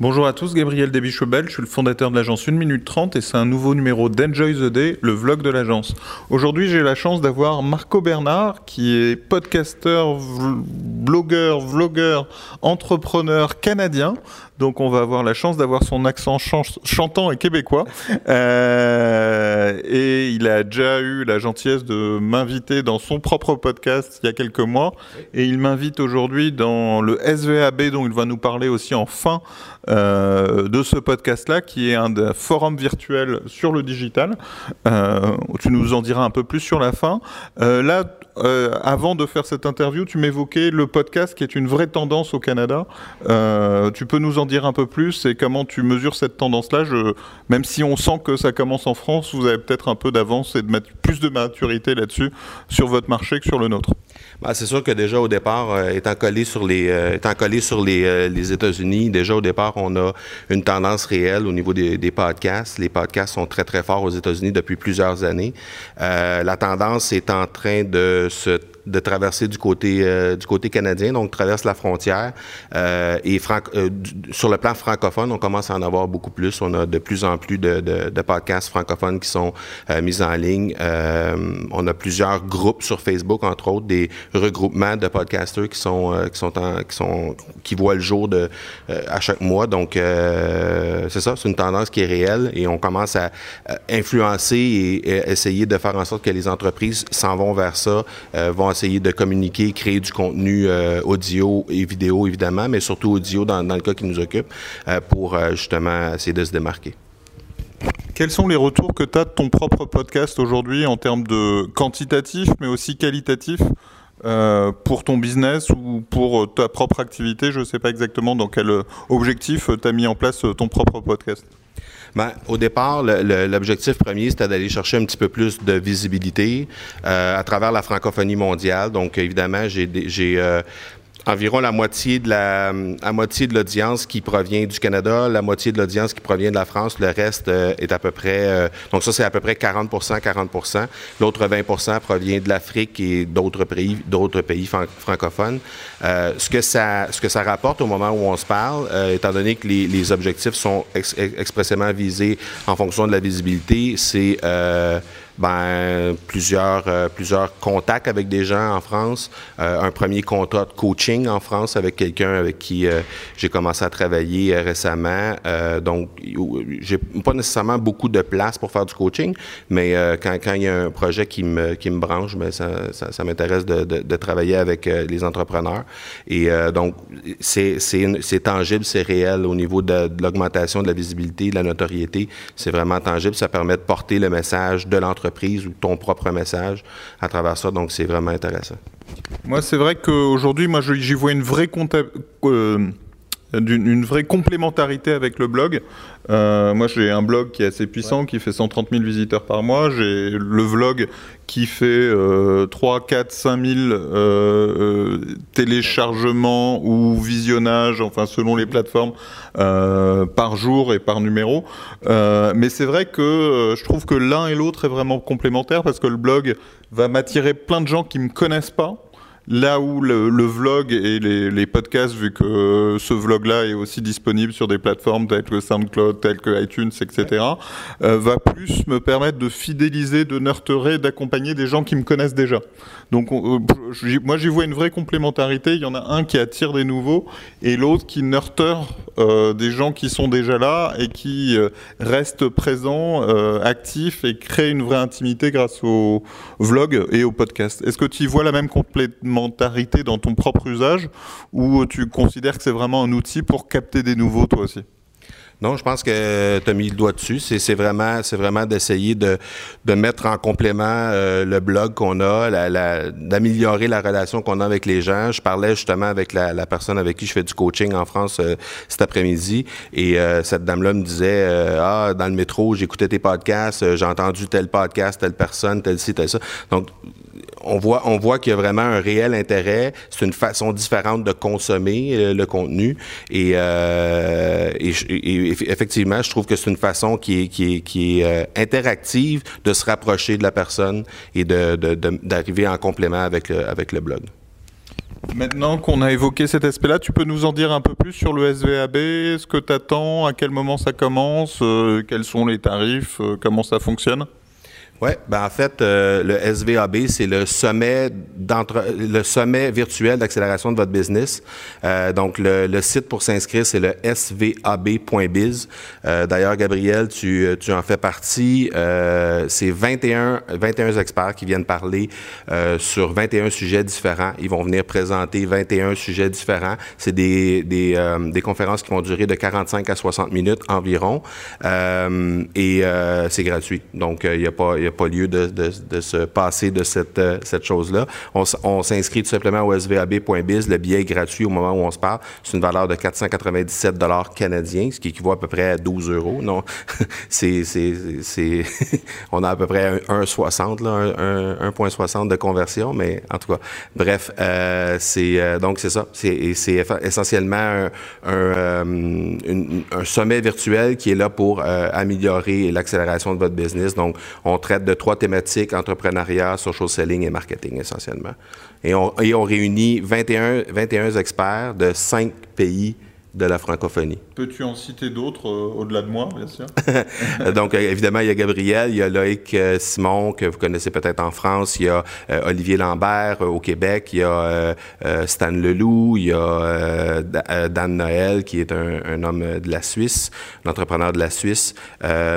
Bonjour à tous, Gabriel Debichebel, je suis le fondateur de l'agence 1 minute 30 et c'est un nouveau numéro d'Enjoy the Day, le vlog de l'agence. Aujourd'hui, j'ai la chance d'avoir Marco Bernard qui est podcasteur, blogueur, vlogueur, entrepreneur canadien. Donc on va avoir la chance d'avoir son accent chantant et québécois. Euh, et il a déjà eu la gentillesse de m'inviter dans son propre podcast il y a quelques mois. Et il m'invite aujourd'hui dans le SVAB dont il va nous parler aussi en fin euh, de ce podcast-là, qui est un forum virtuel sur le digital. Euh, tu nous en diras un peu plus sur la fin. Euh, là, avant de faire cette interview, tu m'évoquais le podcast qui est une vraie tendance au Canada. tu peux nous en dire un peu plus et comment tu mesures cette tendance-là? Même si on sent que ça commence en France, vous avez peut-être un peu d'avance et de plus de maturité là-dessus sur votre marché que sur le nôtre. Bah, c'est sûr que déjà au départ, étant collé sur les, étant collé sur les, les États-Unis, déjà au départ, on a une tendance réelle au niveau des, podcasts. Les podcasts sont très, très forts aux États-Unis depuis plusieurs années. Euh, la tendance est en train de se de traverser du côté euh, du côté canadien, donc traverse la frontière. Euh, et euh, sur le plan francophone, on commence à en avoir beaucoup plus. On a de plus en plus de, podcasts francophones qui sont mis en ligne. on a plusieurs groupes sur Facebook, entre autres, des regroupements de podcasters qui sont qui sont qui sont qui voient le jour de à chaque mois. Donc c'est ça, c'est une tendance qui est réelle et on commence à influencer et, et, essayer de faire en sorte que les entreprises s'en vont vers ça, vont essayer de communiquer, créer du contenu euh, audio et vidéo, évidemment, mais surtout audio dans, le cas qui nous occupe, euh, pour euh, justement essayer de se démarquer. Quels sont les retours que tu as de ton propre podcast aujourd'hui en termes de quantitatif, mais aussi qualitatif pour ton business ou pour ta propre activité? Je ne sais pas exactement dans quel objectif tu as mis en place ton propre podcast. Ben, au départ, l'objectif premier, c'était d'aller chercher un petit peu plus de visibilité euh, à travers la francophonie mondiale. Donc, évidemment, j'ai euh, environ la moitié de la, moitié de l'audience qui provient du Canada, la moitié de l'audience qui provient de la France. Le reste euh, est à peu près, euh, donc ça c'est à peu près 40% 40% L'autre 20% provient de l'Afrique et d'autres pays, d'autres pays francophones. Euh, ce que ça, ce que ça rapporte au moment où on se parle, étant donné que les, objectifs sont expressément visés en fonction de la visibilité, c'est ben, plusieurs, euh, plusieurs contacts avec des gens en France, euh, un premier contrat de coaching en France avec quelqu'un avec qui euh, j'ai commencé à travailler récemment. donc, j'ai pas nécessairement beaucoup de place pour faire du coaching, mais quand, quand il y a un projet qui me, qui me branche, ben, ça, ça, ça m'intéresse de, de, de, travailler avec les entrepreneurs. Et donc, c'est tangible, c'est réel au niveau de, de l'augmentation de la visibilité, de la notoriété. C'est vraiment tangible. Ça permet de porter le message de l'entreprise ou ton propre message à travers ça. Donc, c'est vraiment intéressant. Moi, c'est vrai qu'aujourd'hui, moi, j'y vois une vraie euh, d'une vraie complémentarité avec le blog. Euh, moi, j'ai un blog qui est assez puissant, qui fait 130 000 visiteurs par mois. J'ai le vlog qui fait 3, 4, 5 000 téléchargements ou visionnages, enfin selon les plateformes, euh, par jour et par numéro. Euh, mais c'est vrai que euh, je trouve que l'un et l'autre est vraiment complémentaire parce que le blog va m'attirer plein de gens qui me connaissent pas Là où le, vlog et les, podcasts, vu que ce vlog-là est aussi disponible sur des plateformes telles que SoundCloud, telles que iTunes, etc., euh, va plus me permettre de fidéliser, de nurturer, d'accompagner des gens qui me connaissent déjà. Donc euh, moi j'y vois une vraie complémentarité. Il y en a un qui attire des nouveaux et l'autre qui nurture euh, des gens qui sont déjà là et qui restent présents, actifs et créent une vraie intimité grâce au vlog et au podcast. Est-ce que tu y vois la même complémentarité dans ton propre usage ou tu considères que c'est vraiment un outil pour capter des nouveaux toi aussi? Non, je pense que tu as mis le doigt dessus. C'est vraiment, vraiment d'essayer de, mettre en complément euh, le blog qu'on a, d'améliorer la relation qu'on a avec les gens. Je parlais justement avec la, personne avec qui je fais du coaching en France euh, cet après-midi et euh, cette dame-là me disait ah dans le métro j'écoutais tes podcasts, j'ai entendu tel podcast, telle personne, tel ci, tel ça. Donc on voit, qu'il y a vraiment un réel intérêt. C'est une façon différente de consommer euh, le contenu. Euh, et, effectivement, je trouve que c'est une façon qui est, euh, interactive de se rapprocher de la personne et d'arriver en complément avec le, avec blog. Maintenant qu'on a évoqué cet aspect-là, tu peux nous en dire un peu plus sur le SVAB, ce que tu attends, à quel moment ça commence, euh, quels sont les tarifs, euh, comment ça fonctionne? Oui, ben en fait, euh, le SVAB, c'est le sommet le sommet virtuel d'accélération de votre business. Euh, donc, le, site pour s'inscrire, c'est le svab.biz. Euh, D'ailleurs, Gabriel, tu, tu en fais partie. Euh, c'est 21, 21 experts qui viennent parler sur 21 sujets différents. Ils vont venir présenter 21 sujets différents. C'est des, des, des, conférences qui vont durer de 45 à 60 minutes environ. et c'est gratuit. Donc, il n'y a pas a pas lieu de, se passer de cette, euh, cette chose-là. On, s'inscrit tout simplement au svab.biz. Le billet est gratuit au moment où on se parle. C'est une valeur de 497 dollars canadiens, ce qui équivaut à peu près à 12 euros. Non, c'est, c'est, on a à peu près 1,60 là, 1,60 de conversion, mais en tout cas, bref, euh, c'est euh, donc c'est ça. C'est, c'est essentiellement un, un, sommet virtuel qui est là pour améliorer l'accélération de votre business. Donc, on traite de trois thématiques, entrepreneuriat, social selling et marketing essentiellement. Et on, et on réunit 21, 21 experts de cinq pays de la francophonie. Peux-tu en citer d'autres euh, au-delà de moi, bien sûr? Donc, euh, évidemment, il y a Gabriel, il y a Loïc euh, Simon, que vous connaissez peut-être en France, il y a Olivier Lambert au Québec, il y a Stan Leloup, il y a Dan Noël, qui est un, homme de la Suisse, l'entrepreneur de la Suisse,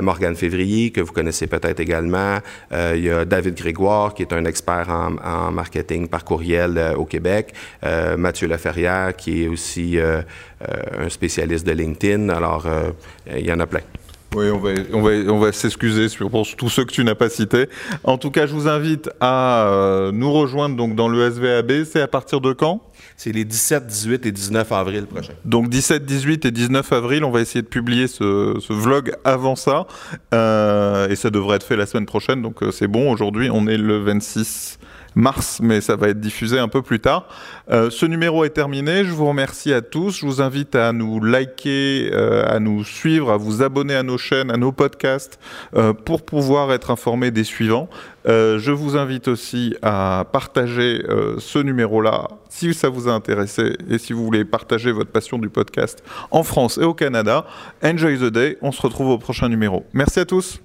Morgane Février, que vous connaissez peut-être également, il y a David Grégoire, qui est un expert en, en marketing par courriel au Québec, Mathieu Laferrière, qui est aussi un spécialiste de LinkedIn. Alors, euh, il y en a plein. Oui, on va, on va, on va s'excuser pour tous ceux que tu n'as pas cités. En tout cas, je vous invite à euh, nous rejoindre donc dans le SVAB. C'est à partir de quand? C'est les 17, 18 et 19 avril prochains. Donc 17, 18 et 19 avril, on va essayer de publier ce, ce vlog avant ça. Euh, et ça devrait être fait la semaine prochaine, donc c'est bon. Aujourd'hui, on est le 26 mars, mais ça va être diffusé un peu plus tard. Euh, ce numéro est terminé. Je vous remercie à tous. Je vous invite à nous liker, euh, à nous suivre, à vous abonner à nos chaînes, à nos podcasts euh, pour pouvoir être informé des suivants. je vous invite aussi à partager ce numéro-là si ça vous a intéressé et si vous voulez partager votre passion du podcast en France et au Canada. Enjoy the day. On se retrouve au prochain numéro. Merci à tous.